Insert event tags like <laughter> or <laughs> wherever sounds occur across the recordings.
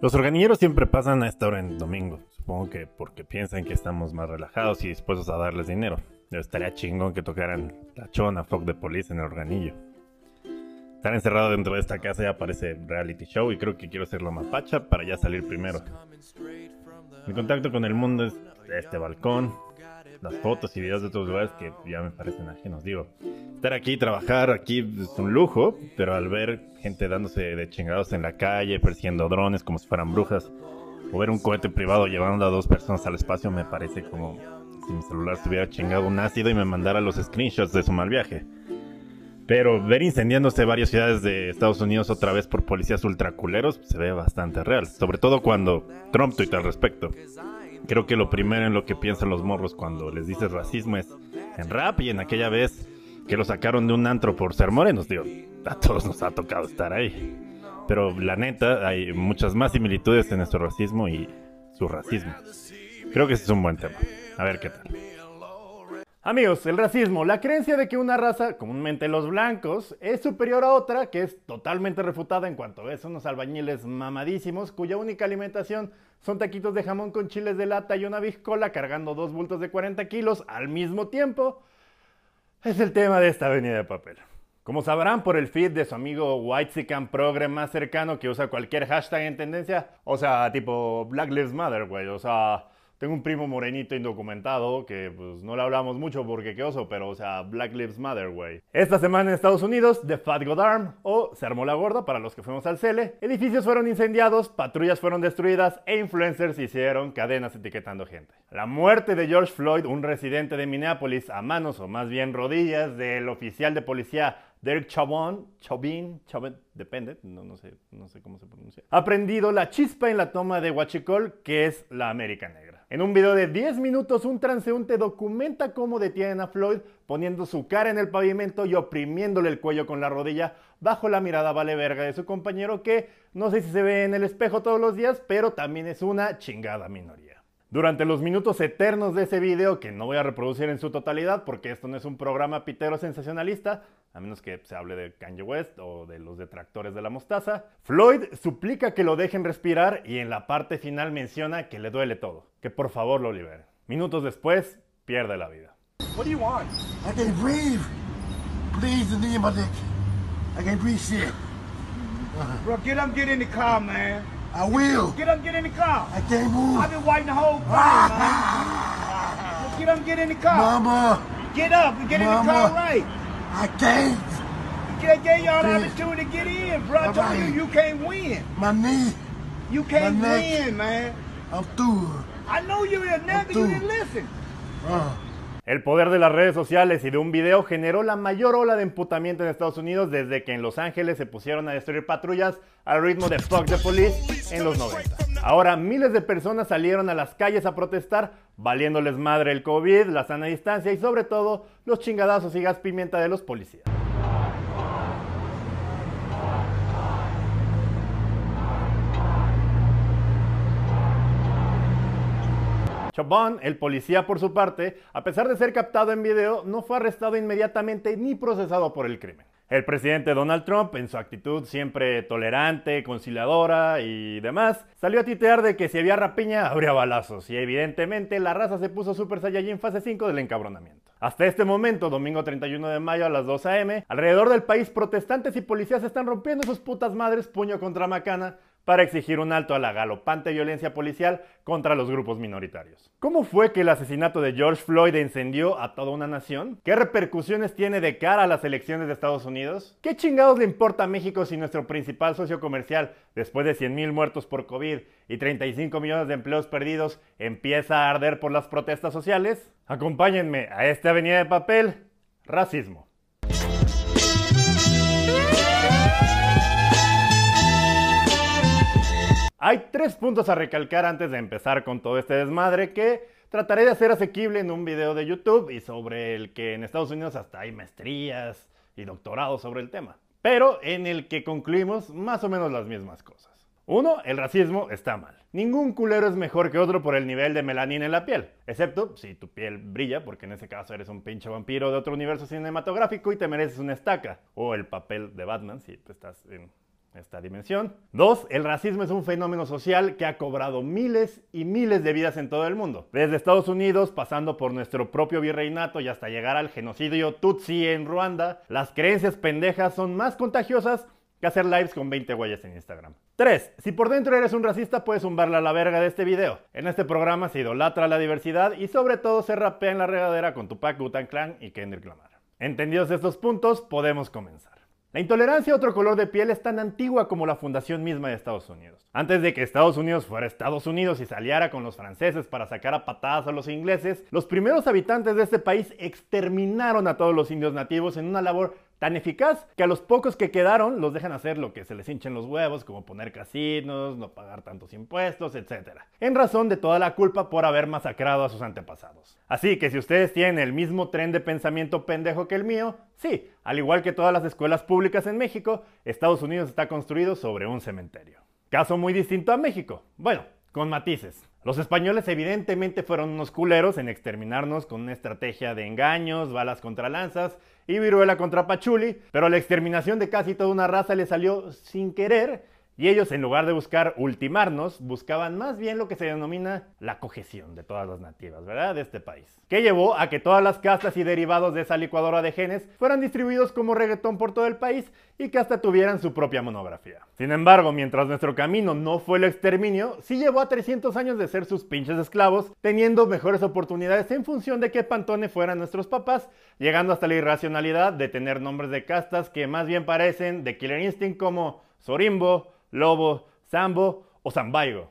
Los organilleros siempre pasan a esta hora en domingo. Supongo que porque piensan que estamos más relajados y dispuestos a darles dinero. Pero estaría chingón que tocaran la chona Fuck de Police en el organillo. Estar encerrado dentro de esta casa ya parece reality show y creo que quiero ser la mapacha para ya salir primero. Mi contacto con el mundo es este balcón, las fotos y videos de otros lugares que ya me parecen ajenos. Digo, estar aquí, trabajar aquí es un lujo, pero al ver gente dándose de chingados en la calle, persiguiendo drones como si fueran brujas, o ver un cohete privado llevando a dos personas al espacio me parece como si mi celular estuviera chingado un ácido y me mandara los screenshots de su mal viaje. Pero ver incendiándose varias ciudades de Estados Unidos otra vez por policías ultraculeros se ve bastante real. Sobre todo cuando Trump tuita al respecto. Creo que lo primero en lo que piensan los morros cuando les dices racismo es en rap y en aquella vez que lo sacaron de un antro por ser morenos. Digo, a todos nos ha tocado estar ahí. Pero la neta, hay muchas más similitudes en nuestro racismo y su racismo. Creo que ese es un buen tema. A ver qué tal. Amigos, el racismo, la creencia de que una raza, comúnmente los blancos, es superior a otra, que es totalmente refutada en cuanto ves unos albañiles mamadísimos cuya única alimentación son taquitos de jamón con chiles de lata y una biscola cargando dos bultos de 40 kilos al mismo tiempo, es el tema de esta avenida de papel. Como sabrán por el feed de su amigo Whitezican Progre más cercano que usa cualquier hashtag en tendencia, o sea, tipo Black Lives Matter, güey, o sea, tengo un primo morenito indocumentado que pues no le hablamos mucho porque qué oso, pero o sea, Black Lives Matter, güey. Esta semana en Estados Unidos, The Fat Godarm o Se armó la gorda para los que fuimos al Cele, edificios fueron incendiados, patrullas fueron destruidas e influencers hicieron cadenas etiquetando gente. La muerte de George Floyd, un residente de Minneapolis, a manos o más bien rodillas del oficial de policía Derek Chauvin, Chauvin, Chauvin, depende, no, no, sé, no sé cómo se pronuncia, ha prendido la chispa en la toma de Huachicol, que es la América Negra. En un video de 10 minutos, un transeúnte documenta cómo detienen a Floyd poniendo su cara en el pavimento y oprimiéndole el cuello con la rodilla bajo la mirada vale verga de su compañero que no sé si se ve en el espejo todos los días, pero también es una chingada minoría. Durante los minutos eternos de ese video, que no voy a reproducir en su totalidad porque esto no es un programa pitero sensacionalista, a menos que se hable de Kanye West o de los detractores de la mostaza, Floyd suplica que lo dejen respirar y en la parte final menciona que le duele todo, que por favor lo liberen. Minutos después, pierde la vida. What do you want? I can't breathe. Please, the knee my neck. I can't breathe shit. Bro, get up, get in the car, man. I will. Get up, get in the car. I can't move. I've been waiting the whole time, man. <laughs> Get up, get in the car. Mama, Get up and get in the car Mama. right. I can't. Get, gave y'all the Please. opportunity to get in, bro. I told Alright. you you can't win. My knee. You can't My neck. win, man. I'm through. I know you're a nigga, you didn't listen. Uh, El poder de las redes sociales y de un video generó la mayor ola de emputamiento en Estados Unidos desde que en Los Ángeles se pusieron a destruir patrullas al ritmo de Fuck the Police en los 90. Ahora miles de personas salieron a las calles a protestar, valiéndoles madre el COVID, la sana distancia y sobre todo los chingadazos y gas pimienta de los policías. Chauvin, el policía por su parte, a pesar de ser captado en video, no fue arrestado inmediatamente ni procesado por el crimen. El presidente Donald Trump, en su actitud siempre tolerante, conciliadora y demás, salió a titear de que si había rapiña habría balazos y evidentemente la raza se puso Super Saiyajin fase 5 del encabronamiento. Hasta este momento, domingo 31 de mayo a las 2 am, alrededor del país protestantes y policías están rompiendo sus putas madres puño contra macana para exigir un alto a la galopante violencia policial contra los grupos minoritarios. ¿Cómo fue que el asesinato de George Floyd encendió a toda una nación? ¿Qué repercusiones tiene de cara a las elecciones de Estados Unidos? ¿Qué chingados le importa a México si nuestro principal socio comercial, después de 100.000 muertos por COVID y 35 millones de empleos perdidos, empieza a arder por las protestas sociales? Acompáñenme a esta avenida de papel, racismo. Hay tres puntos a recalcar antes de empezar con todo este desmadre que trataré de hacer asequible en un video de YouTube y sobre el que en Estados Unidos hasta hay maestrías y doctorados sobre el tema, pero en el que concluimos más o menos las mismas cosas. Uno, el racismo está mal. Ningún culero es mejor que otro por el nivel de melanina en la piel, excepto si tu piel brilla, porque en ese caso eres un pinche vampiro de otro universo cinematográfico y te mereces una estaca, o el papel de Batman si estás en esta dimensión. Dos, el racismo es un fenómeno social que ha cobrado miles y miles de vidas en todo el mundo. Desde Estados Unidos, pasando por nuestro propio virreinato y hasta llegar al genocidio Tutsi en Ruanda, las creencias pendejas son más contagiosas que hacer lives con 20 huellas en Instagram. 3. Si por dentro eres un racista, puedes zumbarle a la verga de este video. En este programa se idolatra la diversidad y sobre todo se rapea en la regadera con Tupac, Wu-Tang Clan y Kendrick Lamar. Entendidos estos puntos, podemos comenzar. La intolerancia a otro color de piel es tan antigua como la fundación misma de Estados Unidos. Antes de que Estados Unidos fuera Estados Unidos y saliera con los franceses para sacar a patadas a los ingleses, los primeros habitantes de este país exterminaron a todos los indios nativos en una labor tan eficaz que a los pocos que quedaron los dejan hacer lo que se les hinchen los huevos, como poner casinos, no pagar tantos impuestos, etc. En razón de toda la culpa por haber masacrado a sus antepasados. Así que si ustedes tienen el mismo tren de pensamiento pendejo que el mío, sí, al igual que todas las escuelas públicas en México, Estados Unidos está construido sobre un cementerio. Caso muy distinto a México. Bueno, con matices. Los españoles evidentemente fueron unos culeros en exterminarnos con una estrategia de engaños, balas contra lanzas y viruela contra pachuli, pero la exterminación de casi toda una raza le salió sin querer y ellos, en lugar de buscar ultimarnos, buscaban más bien lo que se denomina la cohesión de todas las nativas, ¿verdad? De este país. Que llevó a que todas las castas y derivados de esa licuadora de genes fueran distribuidos como reggaetón por todo el país y que hasta tuvieran su propia monografía. Sin embargo, mientras nuestro camino no fue el exterminio, sí llevó a 300 años de ser sus pinches esclavos, teniendo mejores oportunidades en función de que Pantone fueran nuestros papás, llegando hasta la irracionalidad de tener nombres de castas que más bien parecen de Killer Instinct como Sorimbo, Lobo, Sambo o Zambaigo.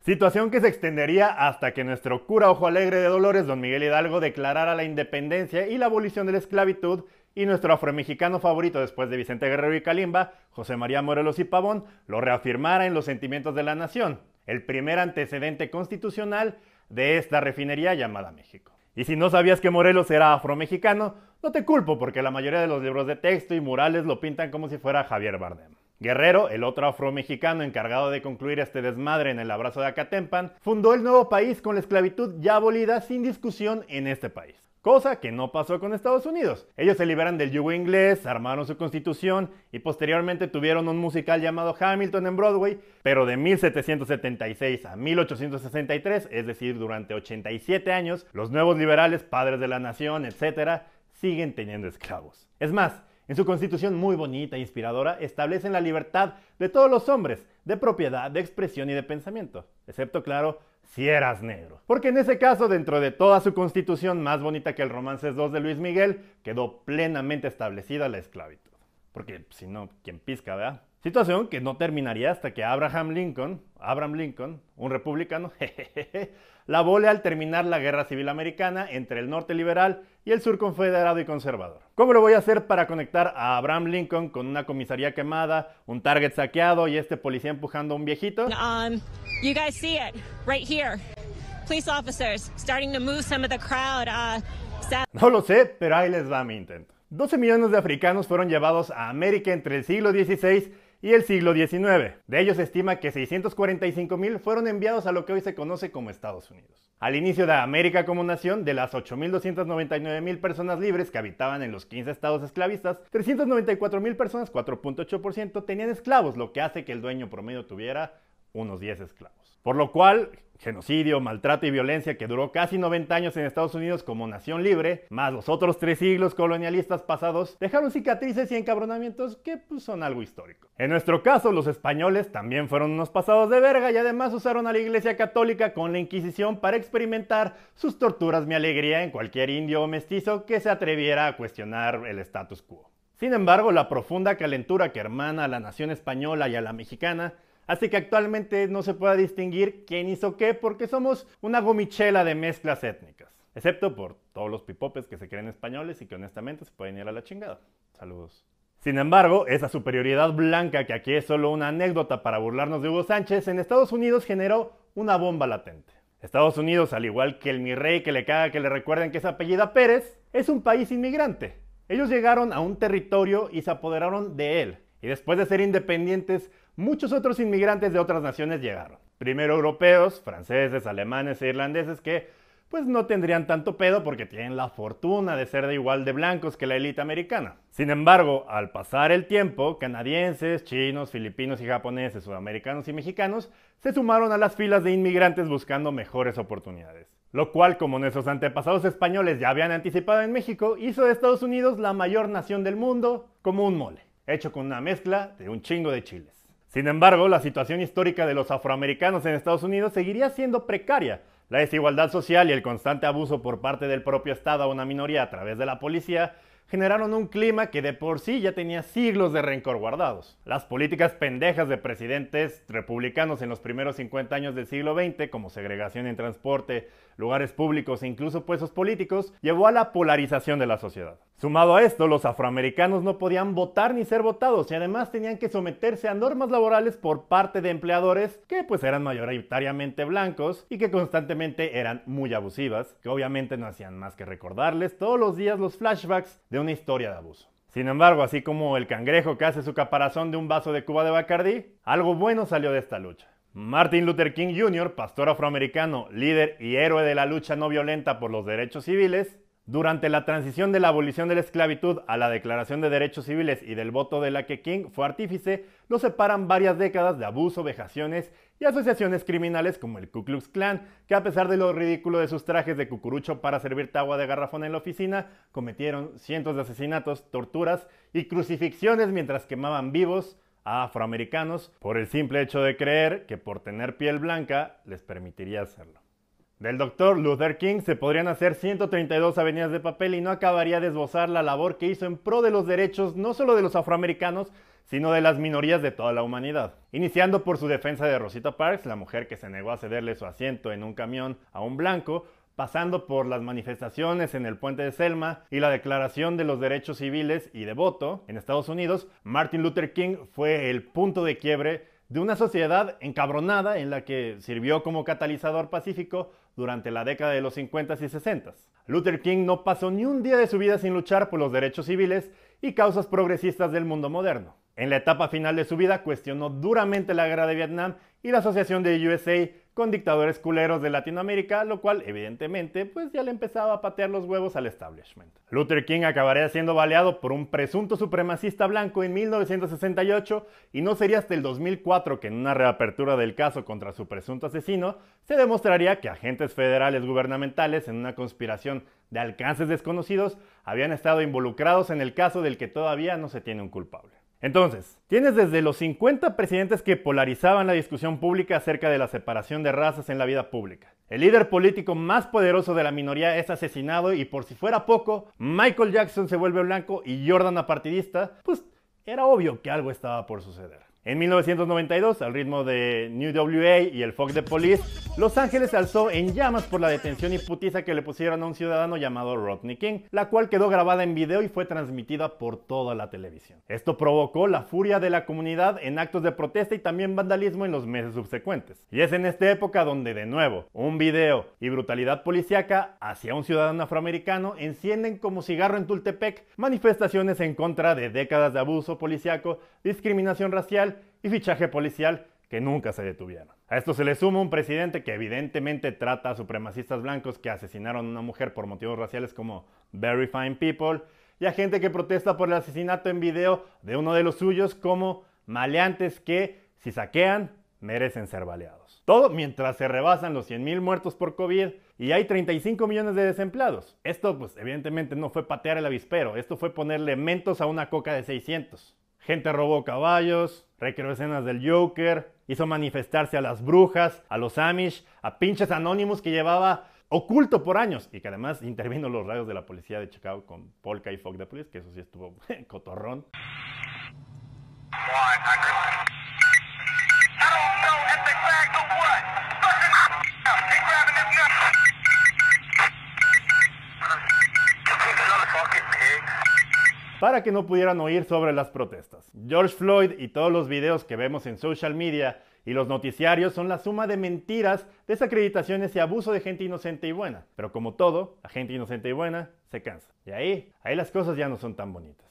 Situación que se extendería hasta que nuestro cura ojo alegre de Dolores, don Miguel Hidalgo, declarara la independencia y la abolición de la esclavitud y nuestro afromexicano favorito después de Vicente Guerrero y Kalimba, José María Morelos y Pavón, lo reafirmara en los sentimientos de la nación, el primer antecedente constitucional de esta refinería llamada México. Y si no sabías que Morelos era afromexicano, no te culpo porque la mayoría de los libros de texto y murales lo pintan como si fuera Javier Bardem. Guerrero, el otro afromexicano encargado de concluir este desmadre en el abrazo de Acatempan, fundó el nuevo país con la esclavitud ya abolida sin discusión en este país. Cosa que no pasó con Estados Unidos. Ellos se liberan del yugo inglés, armaron su constitución y posteriormente tuvieron un musical llamado Hamilton en Broadway, pero de 1776 a 1863, es decir, durante 87 años, los nuevos liberales, padres de la nación, etc., siguen teniendo esclavos. Es más, en su constitución muy bonita e inspiradora establecen la libertad de todos los hombres, de propiedad, de expresión y de pensamiento, excepto, claro, si eras negro. Porque en ese caso, dentro de toda su constitución, más bonita que el Romances II de Luis Miguel, quedó plenamente establecida la esclavitud. Porque si no, ¿quién pisca, verdad? Situación que no terminaría hasta que Abraham Lincoln, Abraham Lincoln, un republicano, <laughs> la vole al terminar la guerra civil americana entre el norte liberal y el sur confederado y conservador. ¿Cómo lo voy a hacer para conectar a Abraham Lincoln con una comisaría quemada, un target saqueado y este policía empujando a un viejito? Um, you guys see it right here. Police officers starting to move some of the crowd. Uh, no lo sé, pero ahí les va mi intento. 12 millones de africanos fueron llevados a América entre el siglo XVI y el siglo XIX. De ellos se estima que 645 mil fueron enviados a lo que hoy se conoce como Estados Unidos. Al inicio de América como nación, de las 8.299 mil personas libres que habitaban en los 15 estados esclavistas, 394 mil personas, 4.8%, tenían esclavos, lo que hace que el dueño promedio tuviera unos 10 esclavos. Por lo cual, genocidio, maltrato y violencia que duró casi 90 años en Estados Unidos como nación libre, más los otros tres siglos colonialistas pasados, dejaron cicatrices y encabronamientos que pues, son algo histórico. En nuestro caso, los españoles también fueron unos pasados de verga y además usaron a la Iglesia Católica con la Inquisición para experimentar sus torturas mi alegría en cualquier indio o mestizo que se atreviera a cuestionar el status quo. Sin embargo, la profunda calentura que hermana a la nación española y a la mexicana Así que actualmente no se puede distinguir quién hizo qué porque somos una gomichela de mezclas étnicas. Excepto por todos los pipopes que se creen españoles y que honestamente se pueden ir a la chingada. Saludos. Sin embargo, esa superioridad blanca que aquí es solo una anécdota para burlarnos de Hugo Sánchez, en Estados Unidos generó una bomba latente. Estados Unidos, al igual que el mi rey que le caga que le recuerden que es apellida Pérez, es un país inmigrante. Ellos llegaron a un territorio y se apoderaron de él. Y después de ser independientes, muchos otros inmigrantes de otras naciones llegaron. Primero europeos, franceses, alemanes e irlandeses que pues no tendrían tanto pedo porque tienen la fortuna de ser de igual de blancos que la élite americana. Sin embargo, al pasar el tiempo, canadienses, chinos, filipinos y japoneses, sudamericanos y mexicanos se sumaron a las filas de inmigrantes buscando mejores oportunidades. Lo cual, como nuestros antepasados españoles ya habían anticipado en México, hizo de Estados Unidos la mayor nación del mundo como un mole, hecho con una mezcla de un chingo de chiles. Sin embargo, la situación histórica de los afroamericanos en Estados Unidos seguiría siendo precaria. La desigualdad social y el constante abuso por parte del propio Estado a una minoría a través de la policía generaron un clima que de por sí ya tenía siglos de rencor guardados. Las políticas pendejas de presidentes republicanos en los primeros 50 años del siglo XX, como segregación en transporte, lugares públicos e incluso puestos políticos, llevó a la polarización de la sociedad. Sumado a esto, los afroamericanos no podían votar ni ser votados y además tenían que someterse a normas laborales por parte de empleadores que pues eran mayoritariamente blancos y que constantemente eran muy abusivas, que obviamente no hacían más que recordarles todos los días los flashbacks de una historia de abuso. Sin embargo, así como el cangrejo que hace su caparazón de un vaso de Cuba de Bacardí, algo bueno salió de esta lucha. Martin Luther King Jr., pastor afroamericano, líder y héroe de la lucha no violenta por los derechos civiles, durante la transición de la abolición de la esclavitud a la Declaración de Derechos Civiles y del voto de la que King fue artífice, lo separan varias décadas de abuso, vejaciones y asociaciones criminales como el Ku Klux Klan, que a pesar de lo ridículo de sus trajes de cucurucho para servirte agua de garrafón en la oficina, cometieron cientos de asesinatos, torturas y crucifixiones mientras quemaban vivos a afroamericanos por el simple hecho de creer que por tener piel blanca les permitiría hacerlo. Del doctor Luther King se podrían hacer 132 avenidas de papel y no acabaría de esbozar la labor que hizo en pro de los derechos no solo de los afroamericanos, sino de las minorías de toda la humanidad. Iniciando por su defensa de Rosita Parks, la mujer que se negó a cederle su asiento en un camión a un blanco, pasando por las manifestaciones en el puente de Selma y la Declaración de los Derechos Civiles y de Voto en Estados Unidos, Martin Luther King fue el punto de quiebre de una sociedad encabronada en la que sirvió como catalizador pacífico durante la década de los 50 y 60. Luther King no pasó ni un día de su vida sin luchar por los derechos civiles y causas progresistas del mundo moderno. En la etapa final de su vida cuestionó duramente la guerra de Vietnam y la asociación de USA con dictadores culeros de Latinoamérica, lo cual evidentemente pues ya le empezaba a patear los huevos al establishment. Luther King acabaría siendo baleado por un presunto supremacista blanco en 1968 y no sería hasta el 2004 que en una reapertura del caso contra su presunto asesino se demostraría que agentes federales gubernamentales en una conspiración de alcances desconocidos habían estado involucrados en el caso del que todavía no se tiene un culpable. Entonces, tienes desde los 50 presidentes que polarizaban la discusión pública acerca de la separación de razas en la vida pública. El líder político más poderoso de la minoría es asesinado y por si fuera poco, Michael Jackson se vuelve blanco y Jordan apartidista, pues era obvio que algo estaba por suceder. En 1992, al ritmo de New WA y el Fox de Police, Los Ángeles se alzó en llamas por la detención y putiza que le pusieron a un ciudadano llamado Rodney King, la cual quedó grabada en video y fue transmitida por toda la televisión. Esto provocó la furia de la comunidad en actos de protesta y también vandalismo en los meses subsecuentes. Y es en esta época donde de nuevo, un video y brutalidad policíaca hacia un ciudadano afroamericano encienden como cigarro en Tultepec manifestaciones en contra de décadas de abuso policíaco, discriminación racial y fichaje policial que nunca se detuvieron. A esto se le suma un presidente que evidentemente trata a supremacistas blancos que asesinaron a una mujer por motivos raciales como very fine people y a gente que protesta por el asesinato en video de uno de los suyos como maleantes que, si saquean, merecen ser baleados. Todo mientras se rebasan los 100.000 muertos por COVID y hay 35 millones de desempleados. Esto, pues, evidentemente no fue patear el avispero, esto fue ponerle mentos a una coca de 600. Gente robó caballos, recreó escenas del Joker, hizo manifestarse a las brujas, a los Amish, a pinches anónimos que llevaba oculto por años y que además intervino los radios de la policía de Chicago con Polka y Fog de Police, que eso sí estuvo <laughs> cotorrón. Para que no pudieran oír sobre las protestas. George Floyd y todos los videos que vemos en social media y los noticiarios son la suma de mentiras, desacreditaciones y abuso de gente inocente y buena. Pero como todo, la gente inocente y buena se cansa. Y ahí, ahí las cosas ya no son tan bonitas.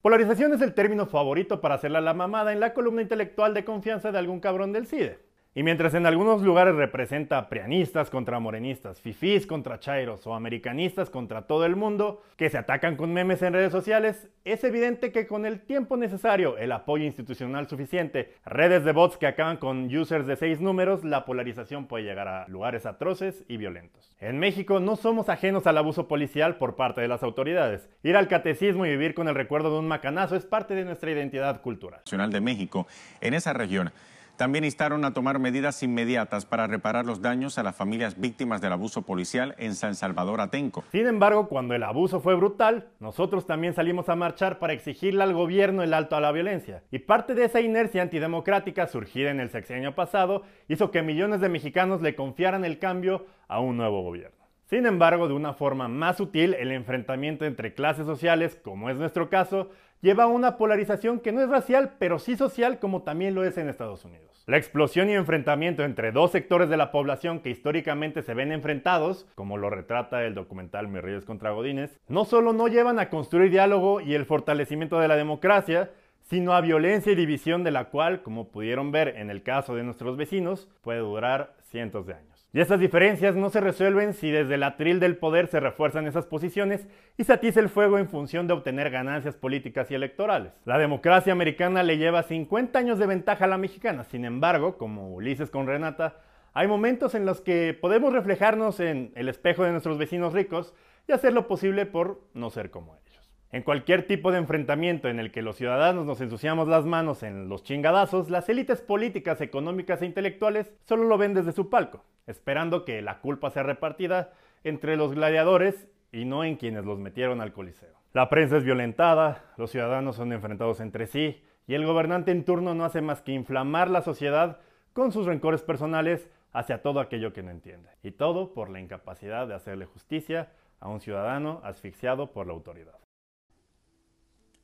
Polarización es el término favorito para hacerla la mamada en la columna intelectual de confianza de algún cabrón del CIDE. Y mientras en algunos lugares representa prianistas contra morenistas, fifís contra chairos o americanistas contra todo el mundo que se atacan con memes en redes sociales, es evidente que con el tiempo necesario, el apoyo institucional suficiente, redes de bots que acaban con users de seis números, la polarización puede llegar a lugares atroces y violentos. En México no somos ajenos al abuso policial por parte de las autoridades. Ir al catecismo y vivir con el recuerdo de un macanazo es parte de nuestra identidad cultural. Nacional de México en esa región. También instaron a tomar medidas inmediatas para reparar los daños a las familias víctimas del abuso policial en San Salvador Atenco. Sin embargo, cuando el abuso fue brutal, nosotros también salimos a marchar para exigirle al gobierno el alto a la violencia. Y parte de esa inercia antidemocrática surgida en el sexenio pasado hizo que millones de mexicanos le confiaran el cambio a un nuevo gobierno. Sin embargo, de una forma más sutil, el enfrentamiento entre clases sociales, como es nuestro caso, lleva a una polarización que no es racial, pero sí social como también lo es en Estados Unidos. La explosión y enfrentamiento entre dos sectores de la población que históricamente se ven enfrentados, como lo retrata el documental Mis contra Godines, no solo no llevan a construir diálogo y el fortalecimiento de la democracia, sino a violencia y división de la cual, como pudieron ver en el caso de nuestros vecinos, puede durar cientos de años. Y estas diferencias no se resuelven si desde el atril del poder se refuerzan esas posiciones y se atiza el fuego en función de obtener ganancias políticas y electorales. La democracia americana le lleva 50 años de ventaja a la mexicana, sin embargo, como Ulises con Renata, hay momentos en los que podemos reflejarnos en el espejo de nuestros vecinos ricos y hacer lo posible por no ser como ellos. En cualquier tipo de enfrentamiento en el que los ciudadanos nos ensuciamos las manos en los chingadazos, las élites políticas, económicas e intelectuales solo lo ven desde su palco, esperando que la culpa sea repartida entre los gladiadores y no en quienes los metieron al coliseo. La prensa es violentada, los ciudadanos son enfrentados entre sí y el gobernante en turno no hace más que inflamar la sociedad con sus rencores personales hacia todo aquello que no entiende. Y todo por la incapacidad de hacerle justicia a un ciudadano asfixiado por la autoridad.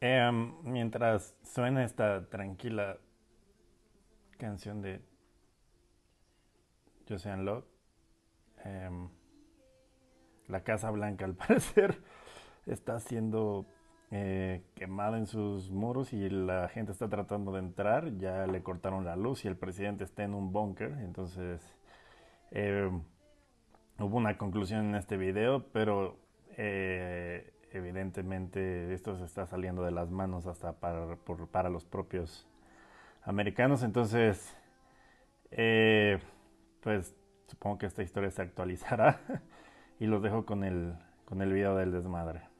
Em, mientras suena esta tranquila canción de Josean Locke, em, la Casa Blanca al <laughs> parecer está siendo eh, quemada en sus muros y la gente está tratando de entrar. Ya le cortaron la luz y el presidente está en un búnker. Entonces em, hubo una conclusión en este video, pero eh, evidentemente esto se está saliendo de las manos hasta para, los propios americanos. Entonces, eh, pues supongo que esta historia se actualizará <laughs> y los dejo con el, con el video del desmadre.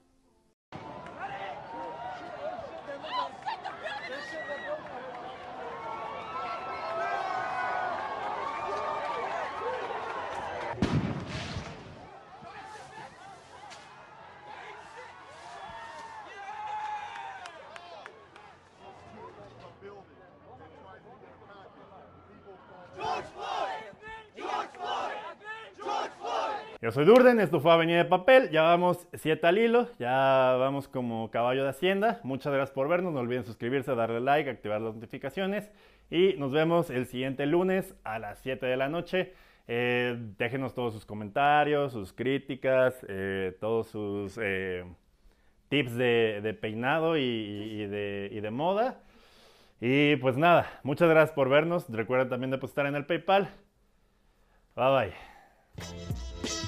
Yo soy Durden, esto fue Avenida de Papel, ya vamos 7 al hilo, ya vamos como caballo de hacienda. Muchas gracias por vernos, no olviden suscribirse, darle like, activar las notificaciones y nos vemos el siguiente lunes a las 7 de la noche. Eh, déjenos todos sus comentarios, sus críticas, eh, todos sus eh, tips de, peinado y, de, y de moda. Y pues nada, muchas gracias por vernos. Recuerden también depositar en el PayPal. Bye bye.